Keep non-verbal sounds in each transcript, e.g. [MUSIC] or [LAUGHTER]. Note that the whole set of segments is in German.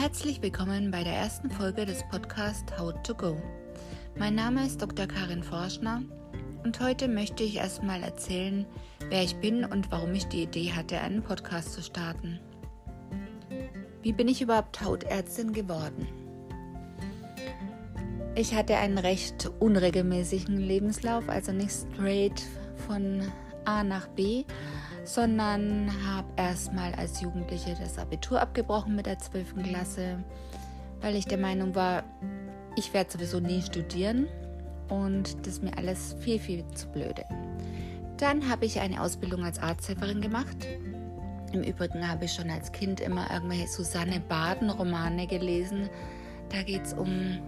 Herzlich willkommen bei der ersten Folge des Podcasts How to Go. Mein Name ist Dr. Karin Forschner und heute möchte ich erstmal erzählen, wer ich bin und warum ich die Idee hatte, einen Podcast zu starten. Wie bin ich überhaupt Hautärztin geworden? Ich hatte einen recht unregelmäßigen Lebenslauf, also nicht straight von A nach B, sondern habe erstmal als Jugendliche das Abitur abgebrochen mit der 12. Klasse, weil ich der Meinung war, ich werde sowieso nie studieren und das ist mir alles viel, viel zu blöde. Dann habe ich eine Ausbildung als Arzthelferin gemacht. Im Übrigen habe ich schon als Kind immer irgendwelche Susanne Baden-Romane gelesen. Da geht es um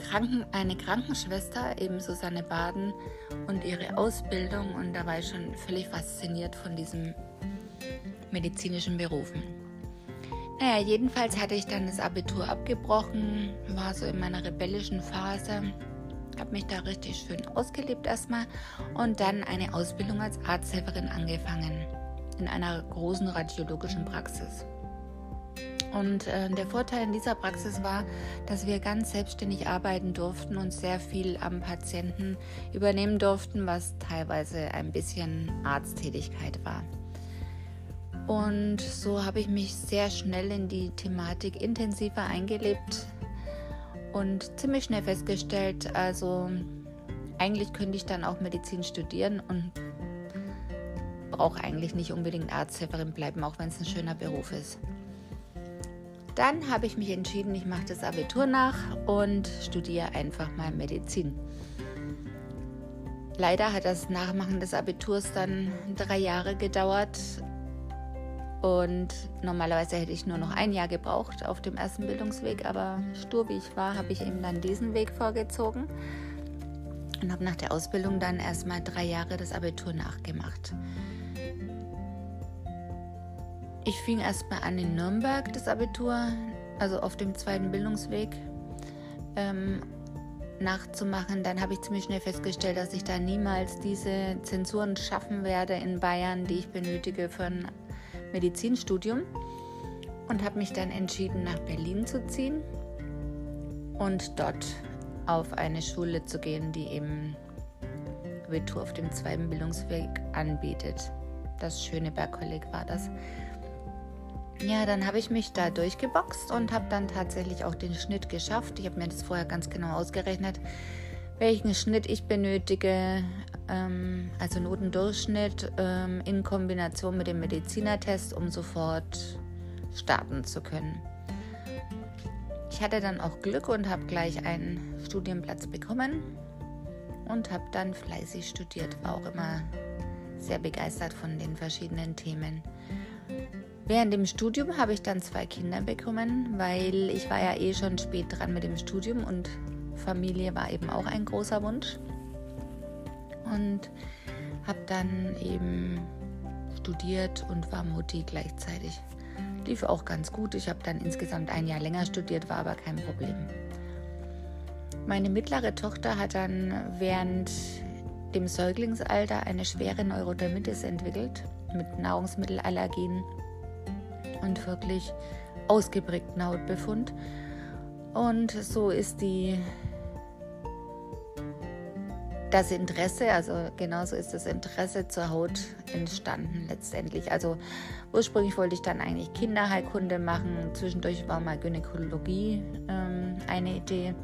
Kranken, eine Krankenschwester, eben Susanne Baden, und ihre Ausbildung. Und da war ich schon völlig fasziniert von diesen medizinischen Berufen. Naja, jedenfalls hatte ich dann das Abitur abgebrochen, war so in meiner rebellischen Phase, habe mich da richtig schön ausgelebt erstmal und dann eine Ausbildung als Arzthelferin angefangen in einer großen radiologischen Praxis. Und äh, der Vorteil in dieser Praxis war, dass wir ganz selbstständig arbeiten durften und sehr viel am Patienten übernehmen durften, was teilweise ein bisschen Arzttätigkeit war. Und so habe ich mich sehr schnell in die Thematik intensiver eingelebt und ziemlich schnell festgestellt, also eigentlich könnte ich dann auch Medizin studieren und brauche eigentlich nicht unbedingt Arzthelferin bleiben, auch wenn es ein schöner Beruf ist. Dann habe ich mich entschieden, ich mache das Abitur nach und studiere einfach mal Medizin. Leider hat das Nachmachen des Abiturs dann drei Jahre gedauert und normalerweise hätte ich nur noch ein Jahr gebraucht auf dem ersten Bildungsweg, aber stur wie ich war, habe ich eben dann diesen Weg vorgezogen und habe nach der Ausbildung dann erstmal drei Jahre das Abitur nachgemacht. Ich fing erstmal an in Nürnberg das Abitur, also auf dem zweiten Bildungsweg ähm, nachzumachen. Dann habe ich ziemlich schnell festgestellt, dass ich da niemals diese Zensuren schaffen werde in Bayern, die ich benötige für ein Medizinstudium. Und habe mich dann entschieden, nach Berlin zu ziehen und dort auf eine Schule zu gehen, die eben Abitur auf dem zweiten Bildungsweg anbietet. Das Schöneberg Kolleg war das. Ja, dann habe ich mich da durchgeboxt und habe dann tatsächlich auch den Schnitt geschafft. Ich habe mir das vorher ganz genau ausgerechnet, welchen Schnitt ich benötige, ähm, also Notendurchschnitt ähm, in Kombination mit dem Medizinertest, um sofort starten zu können. Ich hatte dann auch Glück und habe gleich einen Studienplatz bekommen und habe dann fleißig studiert. War auch immer sehr begeistert von den verschiedenen Themen. Während dem Studium habe ich dann zwei Kinder bekommen, weil ich war ja eh schon spät dran mit dem Studium und Familie war eben auch ein großer Wunsch. Und habe dann eben studiert und war Mutti gleichzeitig. Lief auch ganz gut. Ich habe dann insgesamt ein Jahr länger studiert, war aber kein Problem. Meine mittlere Tochter hat dann während dem Säuglingsalter eine schwere Neurodermitis entwickelt mit Nahrungsmittelallergien und wirklich ausgeprägten Hautbefund. Und so ist die das Interesse, also genauso ist das Interesse zur Haut entstanden letztendlich. Also ursprünglich wollte ich dann eigentlich Kinderheilkunde machen. Zwischendurch war mal Gynäkologie ähm, eine Idee.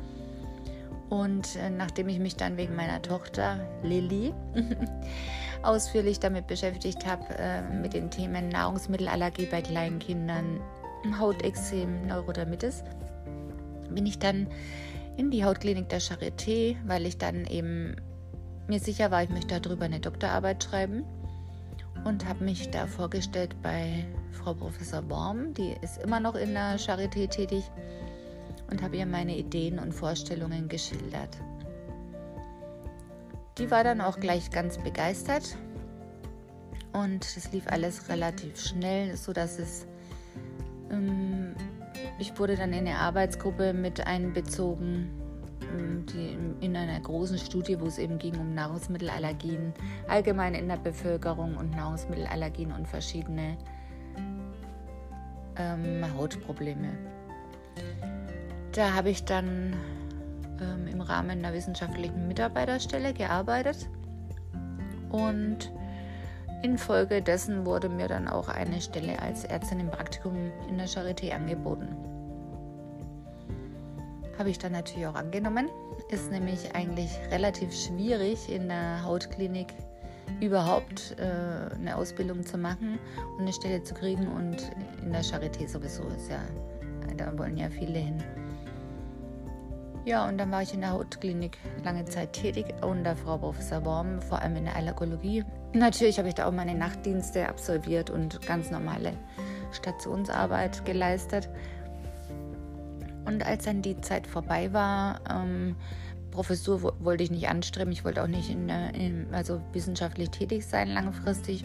Und äh, nachdem ich mich dann wegen meiner Tochter Lilly [LAUGHS] ausführlich damit beschäftigt habe, äh, mit den Themen Nahrungsmittelallergie bei kleinen Kindern, Hautexem, Neurodermitis, bin ich dann in die Hautklinik der Charité, weil ich dann eben mir sicher war, ich möchte darüber eine Doktorarbeit schreiben und habe mich da vorgestellt bei Frau Professor Worm, die ist immer noch in der Charité tätig und habe ihr meine Ideen und Vorstellungen geschildert. Die war dann auch gleich ganz begeistert und es lief alles relativ schnell, so dass es ähm, ich wurde dann in eine Arbeitsgruppe mit einbezogen, ähm, die in einer großen Studie, wo es eben ging um Nahrungsmittelallergien allgemein in der Bevölkerung und Nahrungsmittelallergien und verschiedene ähm, Hautprobleme. Da habe ich dann ähm, im Rahmen einer wissenschaftlichen Mitarbeiterstelle gearbeitet und infolgedessen wurde mir dann auch eine Stelle als Ärztin im Praktikum in der Charité angeboten. Habe ich dann natürlich auch angenommen. Ist nämlich eigentlich relativ schwierig in der Hautklinik überhaupt äh, eine Ausbildung zu machen und eine Stelle zu kriegen und in der Charité sowieso ist ja, da wollen ja viele hin. Ja, und dann war ich in der Hautklinik lange Zeit tätig unter Frau Professor Worm, vor allem in der Allergologie. Natürlich habe ich da auch meine Nachtdienste absolviert und ganz normale Stationsarbeit geleistet. Und als dann die Zeit vorbei war, ähm, Professur wollte ich nicht anstreben, ich wollte auch nicht in, in, also wissenschaftlich tätig sein langfristig,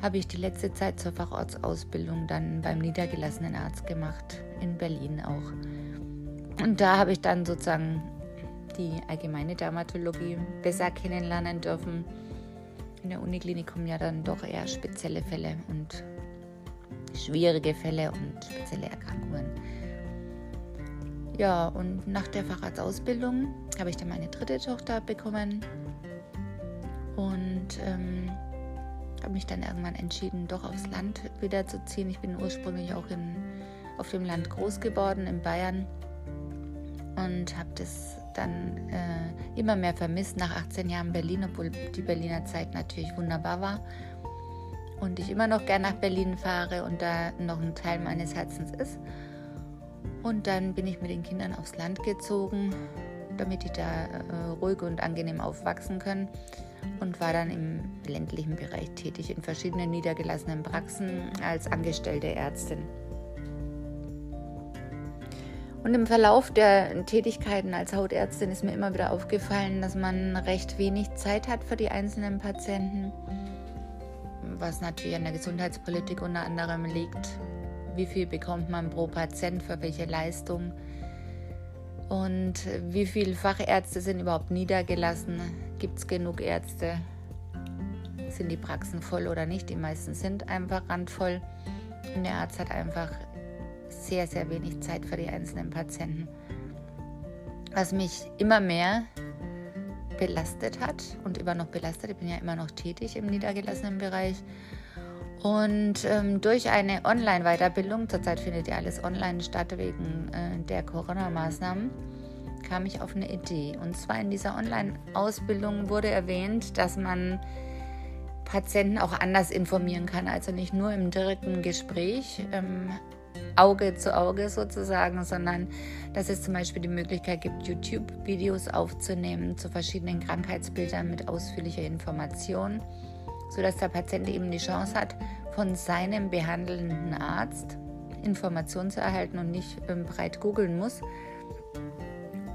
habe ich die letzte Zeit zur Facharztausbildung dann beim niedergelassenen Arzt gemacht, in Berlin auch. Und da habe ich dann sozusagen die allgemeine Dermatologie besser kennenlernen dürfen. In der Uniklinik kommen ja dann doch eher spezielle Fälle und schwierige Fälle und spezielle Erkrankungen. Ja, und nach der Facharztausbildung habe ich dann meine dritte Tochter bekommen und ähm, habe mich dann irgendwann entschieden, doch aufs Land wieder zu ziehen. Ich bin ursprünglich auch in, auf dem Land groß geworden, in Bayern und habe das dann äh, immer mehr vermisst nach 18 Jahren Berlin, obwohl die Berliner Zeit natürlich wunderbar war und ich immer noch gern nach Berlin fahre und da noch ein Teil meines Herzens ist. Und dann bin ich mit den Kindern aufs Land gezogen, damit die da äh, ruhig und angenehm aufwachsen können. Und war dann im ländlichen Bereich tätig, in verschiedenen niedergelassenen Praxen als angestellte Ärztin. Und im Verlauf der Tätigkeiten als Hautärztin ist mir immer wieder aufgefallen, dass man recht wenig Zeit hat für die einzelnen Patienten, was natürlich an der Gesundheitspolitik unter anderem liegt wie viel bekommt man pro Patient für welche Leistung und wie viele Fachärzte sind überhaupt niedergelassen. Gibt es genug Ärzte? Sind die Praxen voll oder nicht? Die meisten sind einfach randvoll. Und der Arzt hat einfach sehr, sehr wenig Zeit für die einzelnen Patienten. Was mich immer mehr belastet hat und immer noch belastet, ich bin ja immer noch tätig im niedergelassenen Bereich, und ähm, durch eine Online-Weiterbildung, zurzeit findet ja alles online statt wegen äh, der Corona-Maßnahmen, kam ich auf eine Idee. Und zwar in dieser Online-Ausbildung wurde erwähnt, dass man Patienten auch anders informieren kann, also nicht nur im direkten Gespräch, ähm, Auge zu Auge sozusagen, sondern dass es zum Beispiel die Möglichkeit gibt, YouTube-Videos aufzunehmen zu verschiedenen Krankheitsbildern mit ausführlicher Information sodass der Patient eben die Chance hat, von seinem behandelnden Arzt Informationen zu erhalten und nicht ähm, breit googeln muss.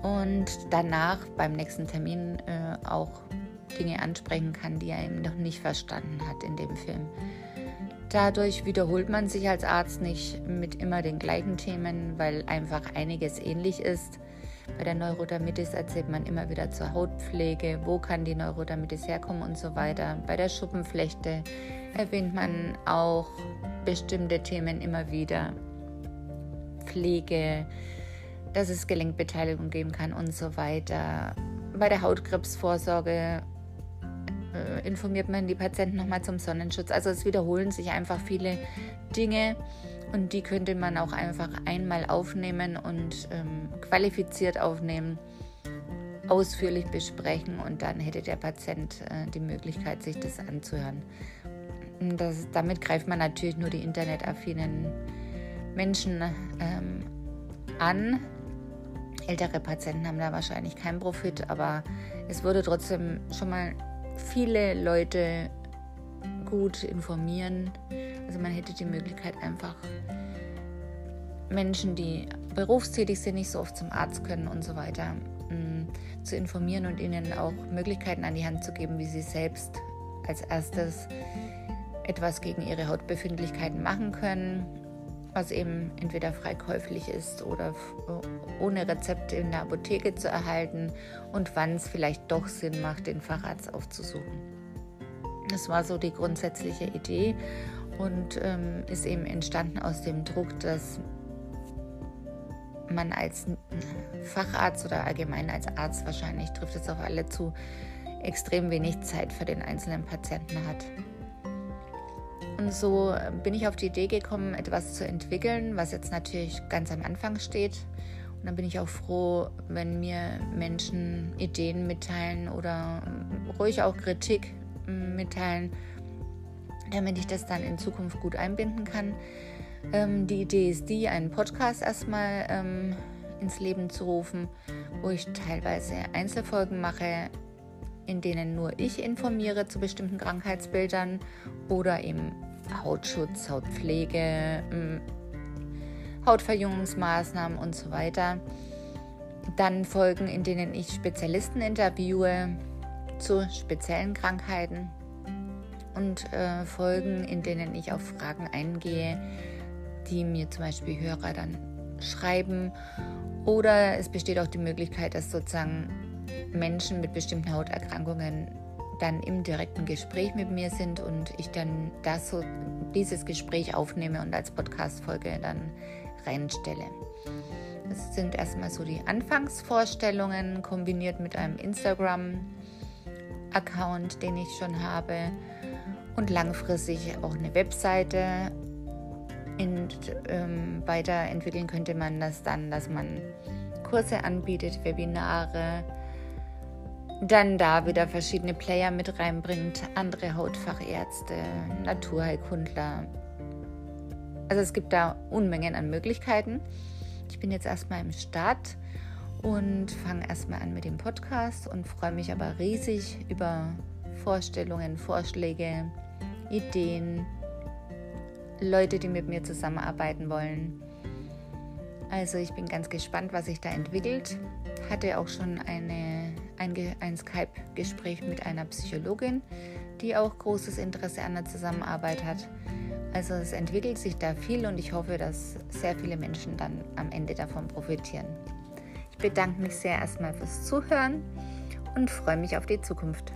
Und danach beim nächsten Termin äh, auch Dinge ansprechen kann, die er eben noch nicht verstanden hat in dem Film. Dadurch wiederholt man sich als Arzt nicht mit immer den gleichen Themen, weil einfach einiges ähnlich ist. Bei der Neurodermitis erzählt man immer wieder zur Hautpflege, wo kann die Neurodermitis herkommen und so weiter. Bei der Schuppenflechte erwähnt man auch bestimmte Themen immer wieder. Pflege, dass es Gelenkbeteiligung geben kann und so weiter. Bei der Hautkrebsvorsorge äh, informiert man die Patienten nochmal zum Sonnenschutz. Also es wiederholen sich einfach viele Dinge und die könnte man auch einfach einmal aufnehmen und ähm, qualifiziert aufnehmen, ausführlich besprechen und dann hätte der Patient äh, die Möglichkeit, sich das anzuhören. Das, damit greift man natürlich nur die internetaffinen Menschen ähm, an. Ältere Patienten haben da wahrscheinlich keinen Profit, aber es würde trotzdem schon mal viele Leute gut informieren. Also man hätte die Möglichkeit einfach Menschen, die berufstätig sind, nicht so oft zum Arzt können und so weiter, mm, zu informieren und ihnen auch Möglichkeiten an die Hand zu geben, wie sie selbst als erstes etwas gegen ihre Hautbefindlichkeiten machen können, was eben entweder frei käuflich ist oder ohne Rezept in der Apotheke zu erhalten und wann es vielleicht doch Sinn macht, den Facharzt aufzusuchen. Das war so die grundsätzliche Idee und ähm, ist eben entstanden aus dem Druck, dass man als Facharzt oder allgemein als Arzt wahrscheinlich trifft es auf alle zu, extrem wenig Zeit für den einzelnen Patienten hat. Und so bin ich auf die Idee gekommen, etwas zu entwickeln, was jetzt natürlich ganz am Anfang steht. Und dann bin ich auch froh, wenn mir Menschen Ideen mitteilen oder ruhig auch Kritik mitteilen, damit ich das dann in Zukunft gut einbinden kann. Ähm, die Idee ist die, einen Podcast erstmal ähm, ins Leben zu rufen, wo ich teilweise Einzelfolgen mache, in denen nur ich informiere zu bestimmten Krankheitsbildern oder eben Hautschutz, Hautpflege, ähm, Hautverjüngungsmaßnahmen und so weiter. Dann Folgen, in denen ich Spezialisten interviewe zu speziellen Krankheiten und äh, Folgen, in denen ich auf Fragen eingehe, die mir zum Beispiel Hörer dann schreiben. Oder es besteht auch die Möglichkeit, dass sozusagen Menschen mit bestimmten Hauterkrankungen dann im direkten Gespräch mit mir sind und ich dann das so, dieses Gespräch aufnehme und als Podcast-Folge dann reinstelle. Das sind erstmal so die Anfangsvorstellungen kombiniert mit einem Instagram-Account, den ich schon habe und langfristig auch eine Webseite. Und ähm, weiterentwickeln könnte man das dann, dass man Kurse anbietet, Webinare, dann da wieder verschiedene Player mit reinbringt, andere Hautfachärzte, Naturheilkundler. Also es gibt da Unmengen an Möglichkeiten. Ich bin jetzt erstmal im Start und fange erstmal an mit dem Podcast und freue mich aber riesig über Vorstellungen, Vorschläge, Ideen, Leute, die mit mir zusammenarbeiten wollen. Also ich bin ganz gespannt, was sich da entwickelt. Hatte auch schon eine, ein, ein Skype-Gespräch mit einer Psychologin, die auch großes Interesse an der Zusammenarbeit hat. Also es entwickelt sich da viel und ich hoffe, dass sehr viele Menschen dann am Ende davon profitieren. Ich bedanke mich sehr erstmal fürs Zuhören und freue mich auf die Zukunft.